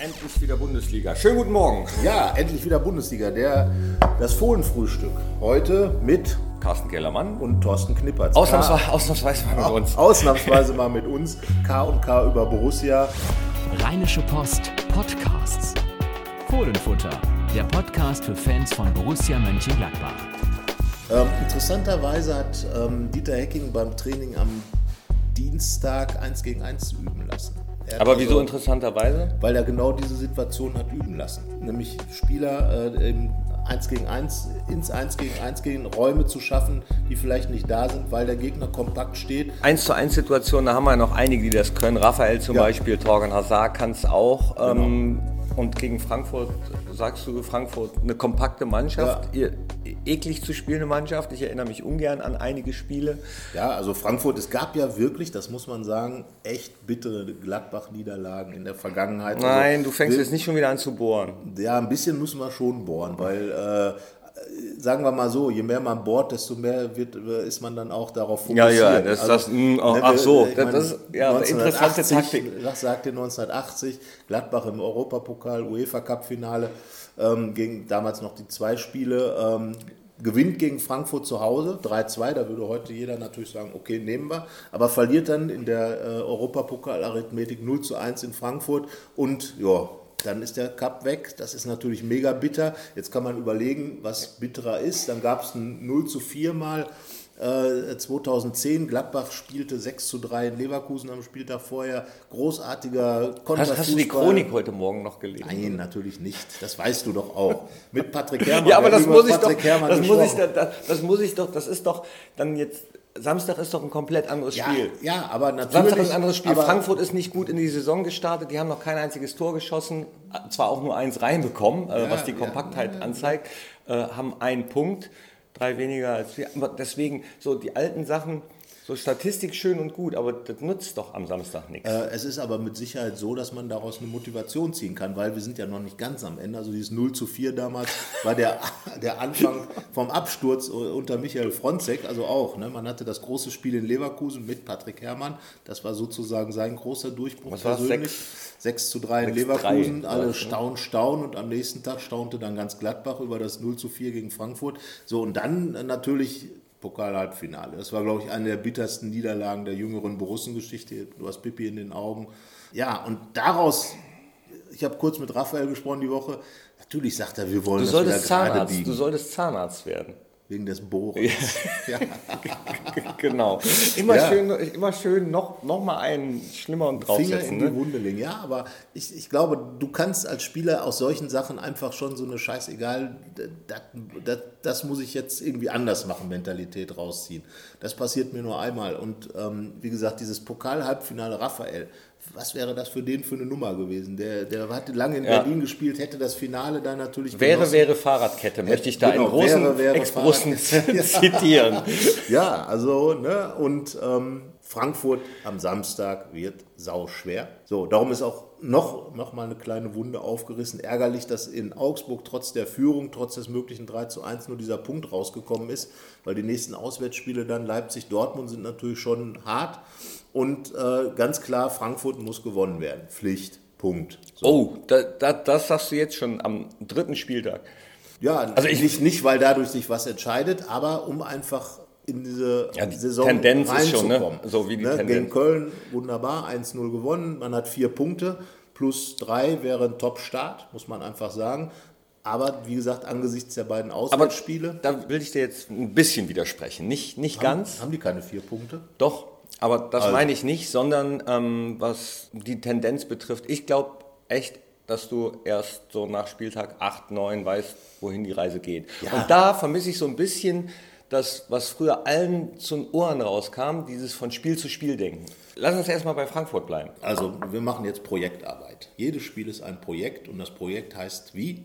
Endlich wieder Bundesliga. Schönen guten Morgen. Ja, endlich wieder Bundesliga. Der, das Fohlenfrühstück. Heute mit Carsten Kellermann. und Thorsten Knippertz. Ausnahmsweise, ausnahmsweise mal mit uns. Ausnahmsweise mal mit uns. K und K über Borussia. Rheinische Post Podcasts. Fohlenfutter, der Podcast für Fans von Borussia Mönchengladbach. Ähm, interessanterweise hat ähm, Dieter Hecking beim Training am Dienstag 1 gegen 1 üben lassen. Er Aber also- wieso interessanterweise? Weil er genau diese Situation hat üben lassen. Nämlich Spieler äh, im 1 gegen 1, ins 1 gegen 1 gehen, Räume zu schaffen, die vielleicht nicht da sind, weil der Gegner kompakt steht. 1 zu 1 Situation, da haben wir noch einige, die das können. Raphael zum Ja. Beispiel, Torgan Hazard kann es auch. Ähm, und gegen Frankfurt, sagst du, Frankfurt, eine kompakte Mannschaft, ihr, eklig zu spielende Mannschaft. Ich erinnere mich ungern an einige Spiele. Ja, also Frankfurt, es gab ja wirklich, das muss man sagen, echt bittere Gladbach-Niederlagen in der Vergangenheit. Nein, also, du fängst wir- jetzt nicht schon wieder an zu bohren. Ja, ein bisschen müssen wir schon bohren, weil, äh, sagen wir mal so, je mehr man bohrt, desto mehr wird, ist man dann auch darauf Ja, fokussiert. ja, das- das- mh, auch- ne, ach so, ich das- meine, das ist- ja, interessante 1980, Taktik. Was sagt ihr 1980? Gladbach im Europapokal, UEFA-Cup-Finale, ähm, gegen damals noch die zwei Spiele, ähm, gewinnt gegen Frankfurt zu Hause, 3-2, da würde heute jeder natürlich sagen, okay, nehmen wir, aber verliert dann in der äh, Europapokal-Arithmetik 0 zu 1 in Frankfurt und ja, dann ist der Cup weg. Das ist natürlich mega bitter. Jetzt kann man überlegen, was bitterer ist. Dann gab es ein 0 zu 4 mal. Äh, 2010, Gladbach spielte 6 zu 3 in Leverkusen am Spieltag vorher. Großartiger Hast, hast du die. Chronik heute Morgen noch gelesen? Nein, natürlich nicht. Das weißt du doch auch. Mit Patrick Herrmann. Ja, aber das muss doch, Patrick Herrmann das muss ich, das, das muss ich doch, das ist doch dann jetzt, Samstag ist doch ein komplett anderes ja, Spiel. ja, aber natürlich. Samstag ist ein anderes Spiel. Frankfurt ist nicht gut in die Saison gestartet. Die haben noch kein einziges Tor geschossen, zwar auch nur eins reinbekommen, äh, was die ja, Kompaktheit anzeigt, äh, haben einen Punkt, drei weniger als wir. Aber deswegen, so die alten Sachen, so Statistik schön und gut, aber das nutzt doch am Samstag nichts. Äh, Es ist aber mit Sicherheit so, dass man daraus eine Motivation ziehen kann, weil wir sind ja noch nicht ganz am Ende. Also dieses 0 zu 4 damals war der, der Anfang vom Absturz unter Michael Fronzek, also auch. Ne? Man hatte das große Spiel in Leverkusen mit Patrick Herrmann. Das war sozusagen sein großer Durchbruch Was persönlich. 6 zu 3 in 6-3 Leverkusen, alle war's, ne? staunen, staunen und am nächsten Tag staunte dann ganz Gladbach über das 0 zu 4 gegen Frankfurt. So, und dann äh, natürlich Pokal-Halbfinale. Das war, glaube ich, eine der bittersten Niederlagen der jüngeren Borussengeschichte. Du hast Pippi in den Augen. Ja, und daraus, ich habe kurz mit Raphael gesprochen die Woche, natürlich sagt er, wir wollen Du das solltest wieder gerade Zahnarzt, du solltest Zahnarzt werden. Wegen des Bohrens. Ja. genau. Immer Ja. schön, immer schön noch, noch mal einen schlimmer und Finger draufsetzen. in die Ne? Wunde legen. Ja, aber ich, ich glaube, du kannst als Spieler aus solchen Sachen einfach schon so eine scheißegal, das, das, muss ich jetzt irgendwie anders machen, Mentalität rausziehen. Das passiert mir nur einmal. Und ähm, wie gesagt, dieses Pokal-Halbfinale Raphael, was wäre das für den für eine Nummer gewesen? Der, der hat lange in Ja. Berlin gespielt, hätte das Finale dann natürlich Wäre, genossen. wäre Fahrradkette, möchte ich da genau, einen großen wäre, wäre Ex-Russen zitieren. Ja, also, ne, und ähm, Frankfurt am Samstag wird sau schwer. So, darum ist auch noch, noch mal eine kleine Wunde aufgerissen. Ärgerlich, dass in Augsburg trotz der Führung, trotz des möglichen 3 zu 1 nur dieser Punkt rausgekommen ist, weil die nächsten Auswärtsspiele dann Leipzig-Dortmund sind natürlich schon hart. Und äh, ganz klar, Frankfurt muss gewonnen werden. Pflicht, Punkt. So. Oh, da, da, das sagst du jetzt schon am dritten Spieltag. Ja, also ich, nicht, nicht, weil dadurch sich was entscheidet, aber um einfach in diese Ja, die Saison Tendenz ist schon, ne? So wie die ne? Tendenz. Gegen Köln wunderbar, 1-0 gewonnen, man hat vier Punkte, plus drei wäre ein Top-Start, muss man einfach sagen. Aber wie gesagt, angesichts der beiden Aber Auswärtsspiele da will ich dir jetzt ein bisschen widersprechen. Nicht, nicht ganz, haben die keine vier Punkte. doch, aber das Also. meine ich nicht, sondern ähm, was die Tendenz betrifft. Ich glaube echt, dass du erst so nach Spieltag 8, 9 weißt, wohin die Reise geht. Ja. Und da vermisse ich so ein bisschen das, was früher allen zu den Ohren rauskam, dieses von Spiel zu Spiel denken. Lass uns erstmal bei Frankfurt bleiben. Also wir machen jetzt Projektarbeit. Jedes Spiel ist ein Projekt und das Projekt heißt wie?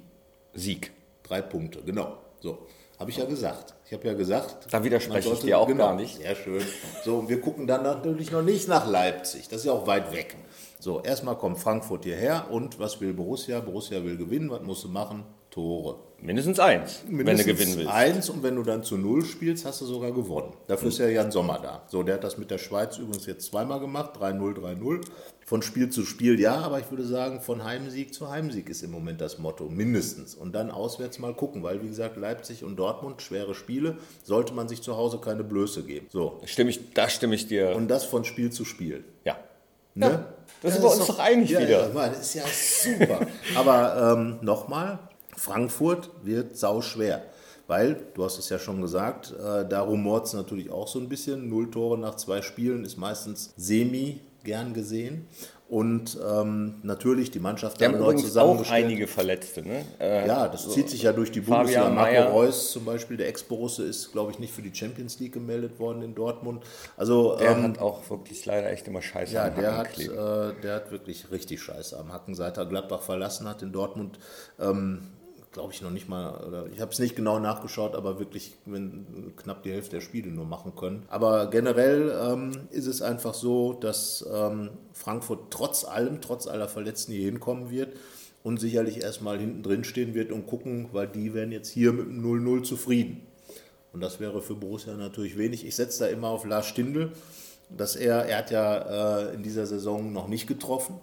Sieg. Drei Punkte, genau. So, habe ich ja gesagt. Ich habe ja gesagt. Da widerspreche man ich dir auch genau, gar nicht. Sehr schön. So, und wir gucken dann natürlich noch nicht nach Leipzig. Das ist ja auch weit weg. So, erstmal kommt Frankfurt hierher und was will Borussia? Borussia will gewinnen. Was musst du machen? Tore. Mindestens eins, Mindestens wenn du gewinnen willst. Eins und wenn du dann zu null spielst, hast du sogar gewonnen. Dafür ist ja Jan Sommer da. So, der hat das mit der Schweiz übrigens jetzt zweimal gemacht, 3-0, 3-0. Von Spiel zu Spiel ja, aber ich würde sagen, von Heimsieg zu Heimsieg ist im Moment das Motto, mindestens. Und dann auswärts mal gucken, weil wie gesagt, Leipzig und Dortmund, schwere Spiele, sollte man sich zu Hause keine Blöße geben. So. Stimme ich, da stimme ich dir. Und das von Spiel zu Spiel. Ja. Ne? Ja, das, sind wir uns doch, doch einig ja, wieder. Ja, das ist ja super. aber ähm, nochmal, Frankfurt wird sau schwer. Weil, du hast es ja schon gesagt, äh, da rumort es natürlich auch so ein bisschen. Null Tore nach zwei Spielen ist meistens semi gern gesehen. Und ähm, natürlich die Mannschaft haben neu zusammengestellt. auch einige Verletzte. Ne? Äh, ja, das so zieht sich ja durch die Bundesliga. Marco Reus zum Beispiel, der Ex-Borusse, ist, glaube ich, nicht für die Champions League gemeldet worden in Dortmund. Also, der ähm, hat auch wirklich leider echt immer Scheiße ja, am der hat, äh, der hat wirklich richtig Scheiße am Hacken, seit er Gladbach verlassen hat in Dortmund. Ähm, glaube ich, noch nicht mal, oder ich habe es nicht genau nachgeschaut, aber wirklich wenn, knapp die Hälfte der Spiele nur machen können. Aber generell ähm, ist es einfach so, dass ähm, Frankfurt trotz allem, trotz aller Verletzten hier hinkommen wird und sicherlich erstmal hinten drin stehen wird und gucken, weil die werden jetzt hier mit dem 0-0 zufrieden. Und das wäre für Borussia natürlich wenig. Ich setze da immer auf Lars Stindl, dass er, er hat ja äh, in dieser Saison noch nicht getroffen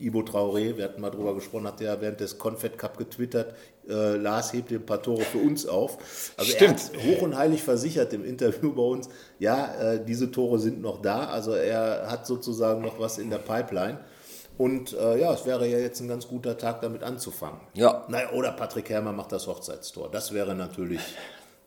Ibo Traoré, wir hatten mal drüber gesprochen, hat ja während des Confed Cup getwittert, äh, Lars hebt ein paar Tore für uns auf. Also Stimmt. er hat hoch und heilig versichert im Interview bei uns, ja, äh, diese Tore sind noch da, also er hat sozusagen noch was in der Pipeline. Und äh, ja, es wäre ja jetzt ein ganz guter Tag, damit anzufangen. Ja. Naja, oder Patrick Herrmann macht das Hochzeitstor. Das wäre natürlich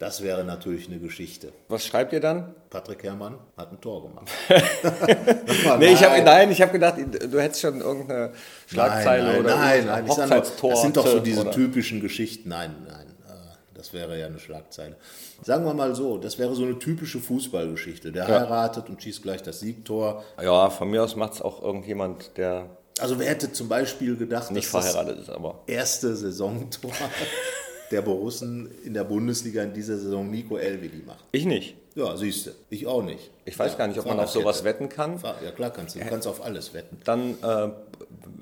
das wäre natürlich eine Geschichte. Was schreibt ihr dann? Patrick Herrmann hat ein Tor gemacht. nee, ich hab, nein, ich habe gedacht, du hättest schon irgendeine Schlagzeile nein, nein, oder nein, nein, Hochzeitstor. Das sind doch so diese oder? typischen Geschichten. Nein, nein, äh, das wäre ja eine Schlagzeile. Sagen wir mal so, das wäre so eine typische Fußballgeschichte. Der ja. heiratet und schießt gleich das Siegtor. Ja, von mir aus macht es auch irgendjemand, der also wer hätte zum Beispiel gedacht, nicht verheiratet ist, aber erste Saisontor der Borussen in der Bundesliga in dieser Saison Nico Elvedi macht. Ich nicht. Ja, siehst du. Ich auch nicht. Ich weiß ja, gar nicht, ob man auf sowas wetten kann. Ja, klar kannst du. Du kannst auf alles wetten. Dann äh,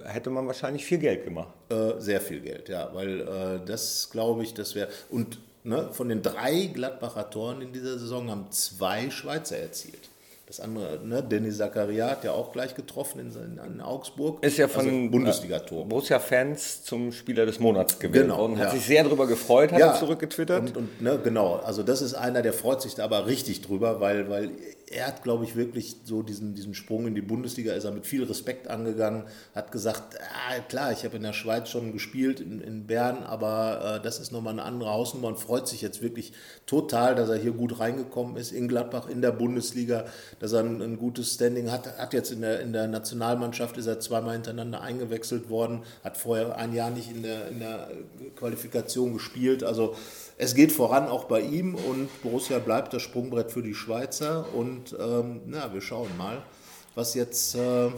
hätte man wahrscheinlich viel Geld gemacht. Äh, sehr viel Geld, ja. Weil äh, das, glaube ich, das wäre... Und ne, von den drei Gladbacher Toren in dieser Saison haben zwei Schweizer erzielt. Das andere, ne, Dennis Zakaria hat ja auch gleich getroffen in, in Augsburg. Ist ja von also Bundesliga-Tor. Borussia-Fans zum Spieler des Monats gewählt genau, worden. Hat ja. sich sehr darüber gefreut, hat ja, er zurückgetwittert. Und, und ne, genau, also das ist einer, der freut sich da aber richtig drüber, weil, weil er hat, glaube ich, wirklich so diesen, diesen Sprung in die Bundesliga, ist er mit viel Respekt angegangen, hat gesagt, ah, klar, ich habe in der Schweiz schon gespielt, in, in Bern, aber äh, das ist nochmal eine andere Hausnummer und freut sich jetzt wirklich total, dass er hier gut reingekommen ist, in Gladbach, in der Bundesliga, dass er ein, ein gutes Standing hat, hat jetzt in der, in der Nationalmannschaft, ist er zweimal hintereinander eingewechselt worden, hat vorher ein Jahr nicht in der, in der Qualifikation gespielt, also es geht voran auch bei ihm und Borussia bleibt das Sprungbrett für die Schweizer und ähm, na, wir schauen mal, was jetzt äh, dann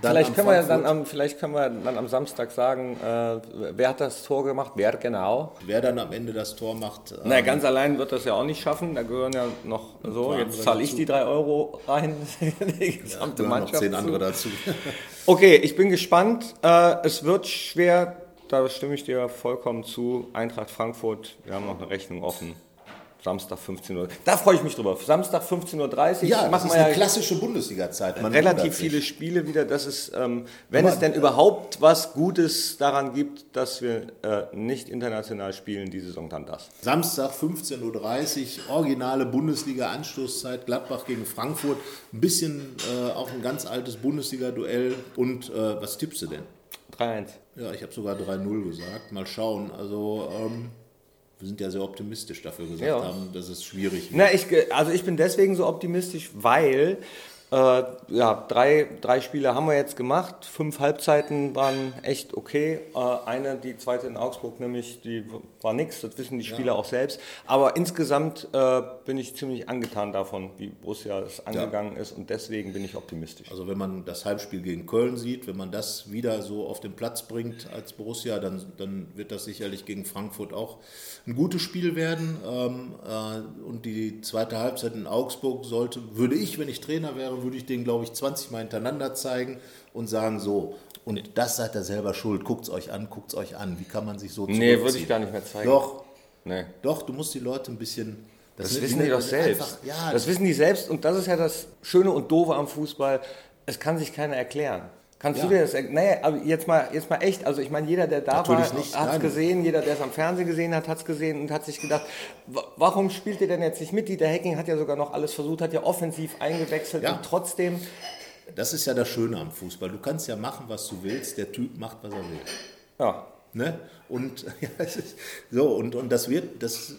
vielleicht können, wir dann am, vielleicht können wir dann am Samstag sagen, äh, wer hat das Tor gemacht, wer genau. Wer dann am Ende das Tor macht. Ähm, naja, ganz allein wird das ja auch nicht schaffen, da gehören ja noch so, jetzt zahle ich die drei Euro rein, die gesamte ja, Mannschaft. Noch zehn andere dazu. okay, ich bin gespannt, äh, es wird schwer da stimme ich dir vollkommen zu. Eintracht Frankfurt, wir haben noch eine Rechnung offen. Samstag 15 Uhr. Da freue ich mich drüber. Samstag 15.30 Uhr. Ja, das ist eine ja klassische Bundesliga-Zeit. Relativ viele Spiele wieder. Das ist, ähm, wenn Aber, es denn überhaupt was Gutes daran gibt, dass wir äh, nicht international spielen, die Saison dann das. Samstag 15.30 Uhr, originale Bundesliga-Anstoßzeit, Gladbach gegen Frankfurt. Ein bisschen äh, auch ein ganz altes Bundesliga-Duell. Und äh, was tippst du denn? 3-1. Ja, ich habe sogar 3-0 gesagt. Mal schauen. Also, ähm, wir sind ja sehr optimistisch dafür gesagt ja. haben, dass es schwierig wird. Na, ich, also ich bin deswegen so optimistisch, weil äh, ja, drei, drei Spiele haben wir jetzt gemacht. Fünf Halbzeiten waren echt okay. Äh, eine, die zweite in Augsburg, nämlich, die war nichts. Das wissen die Spieler ja. auch selbst. Aber insgesamt äh, bin ich ziemlich angetan davon, wie Borussia es angegangen ja. ist. Und deswegen bin ich optimistisch. Also wenn man das Heimspiel gegen Köln sieht, wenn man das wieder so auf den Platz bringt als Borussia, dann, dann wird das sicherlich gegen Frankfurt auch ein gutes Spiel werden. Ähm, äh, und die zweite Halbzeit in Augsburg sollte, würde ich, wenn ich Trainer wäre, würde ich den, glaube ich, 20 Mal hintereinander zeigen und sagen, so. Und das seid ihr selber schuld. Guckt es euch an, guckt es euch an. Wie kann man sich so Nee, würde ich gar nicht mehr zeigen. Doch, Nee. doch, du musst die Leute ein bisschen. Das, sind wissen die doch selbst. Einfach, ja, das wissen die selbst und das ist ja das Schöne und Doofe am Fußball. Es kann sich keiner erklären. Kannst Ja. du dir das erklären? Nee, aber jetzt mal, jetzt mal echt. Also ich meine, jeder, der da Natürlich war, hat es gesehen. Jeder, der es am Fernsehen gesehen hat, hat es gesehen und hat sich gedacht, wa- warum spielt ihr denn jetzt nicht mit? Dieter Hecking hat ja sogar noch alles versucht, hat ja offensiv eingewechselt Ja. und trotzdem, das ist ja das Schöne am Fußball. Du kannst ja machen, was du willst. Der Typ macht, was er will. ja, Ne? Und ja, so, und, und das wird, das,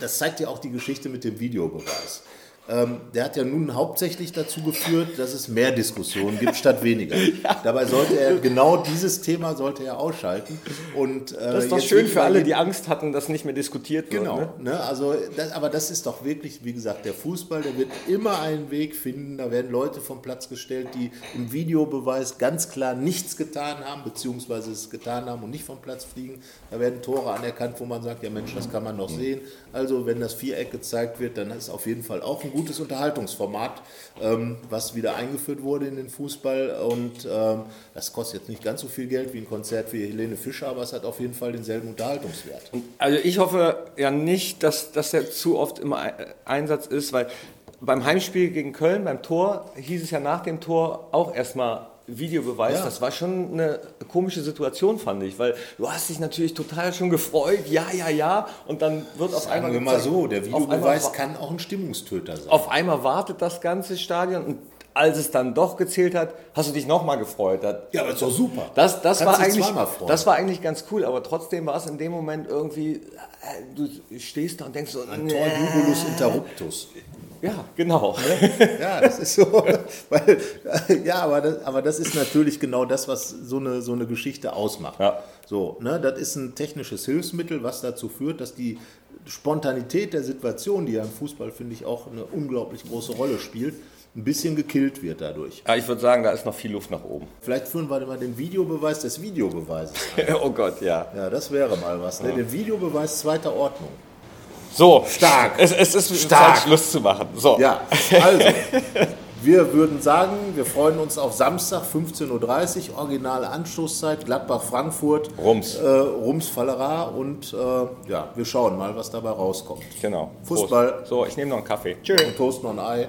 das zeigt ja auch die Geschichte mit dem Videobeweis. Ähm, der hat ja nun hauptsächlich dazu geführt, dass es mehr Diskussionen gibt statt weniger. Dabei sollte er genau dieses Thema sollte er ausschalten. Und, äh, das ist doch schön für alle, die Angst hatten, dass nicht mehr diskutiert wird. Genau, Ne? ne? also das, aber das ist doch wirklich, wie gesagt, der Fußball, der wird immer einen Weg finden. Da werden Leute vom Platz gestellt, die im Videobeweis ganz klar nichts getan haben, beziehungsweise es getan haben und nicht vom Platz fliegen. Da werden Tore anerkannt, wo man sagt, ja Mensch, das kann man noch sehen. Also wenn das Viereck gezeigt wird, dann ist auf jeden Fall auch ein gutes Unterhaltungsformat, ähm, was wieder eingeführt wurde in den Fußball. Und ähm, das kostet jetzt nicht ganz so viel Geld wie ein Konzert wie Helene Fischer, aber es hat auf jeden Fall denselben Unterhaltungswert. Also ich hoffe ja nicht, dass, dass der zu oft im Ei- Einsatz ist, weil beim Heimspiel gegen Köln, beim Tor, hieß es ja nach dem Tor auch erstmal Videobeweis. Ja. Das war schon eine komische Situation, fand ich, weil du hast dich natürlich total schon gefreut, ja, ja, ja, und dann wird auf einmal Sagen wir mal so, der einmal Videobeweis wa- kann auch ein Stimmungstöter sein. Auf einmal wartet das ganze Stadion und als es dann doch gezählt hat, hast du dich nochmal gefreut. Das, ja, aber ist doch super. das, das, Kannst war eigentlich, das war eigentlich ganz cool, aber trotzdem war es in dem Moment irgendwie, äh, du stehst da und denkst so, Ein. Tor Jubulus Interruptus. Ja, genau. Ja, das ist so. Weil, ja, aber das, aber das ist natürlich genau das, was so eine, so eine Geschichte ausmacht. Ja. So, ne, das ist ein technisches Hilfsmittel, was dazu führt, dass die Spontanität der Situation, die ja im Fußball, finde ich, auch eine unglaublich große Rolle spielt, ein bisschen gekillt wird dadurch. Ja, ich würde sagen, da ist noch viel Luft nach oben. Vielleicht führen wir mal den Videobeweis des Videobeweises oh Gott, ja. Ja, das wäre mal was. Ne? Den Videobeweis zweiter Ordnung. So, Stark. Es, es ist Stark. Zeit, Schluss zu machen. So. Ja, also, wir würden sagen, wir freuen uns auf Samstag 15.30 Uhr, originale Anstoßzeit, Gladbach-Frankfurt, Rums. äh, Rums Fallera und äh, ja, wir schauen mal, was dabei rauskommt. Genau. Fußball. Prost. So, ich nehme noch einen Kaffee. Tschö. Und Toast noch ein Ei.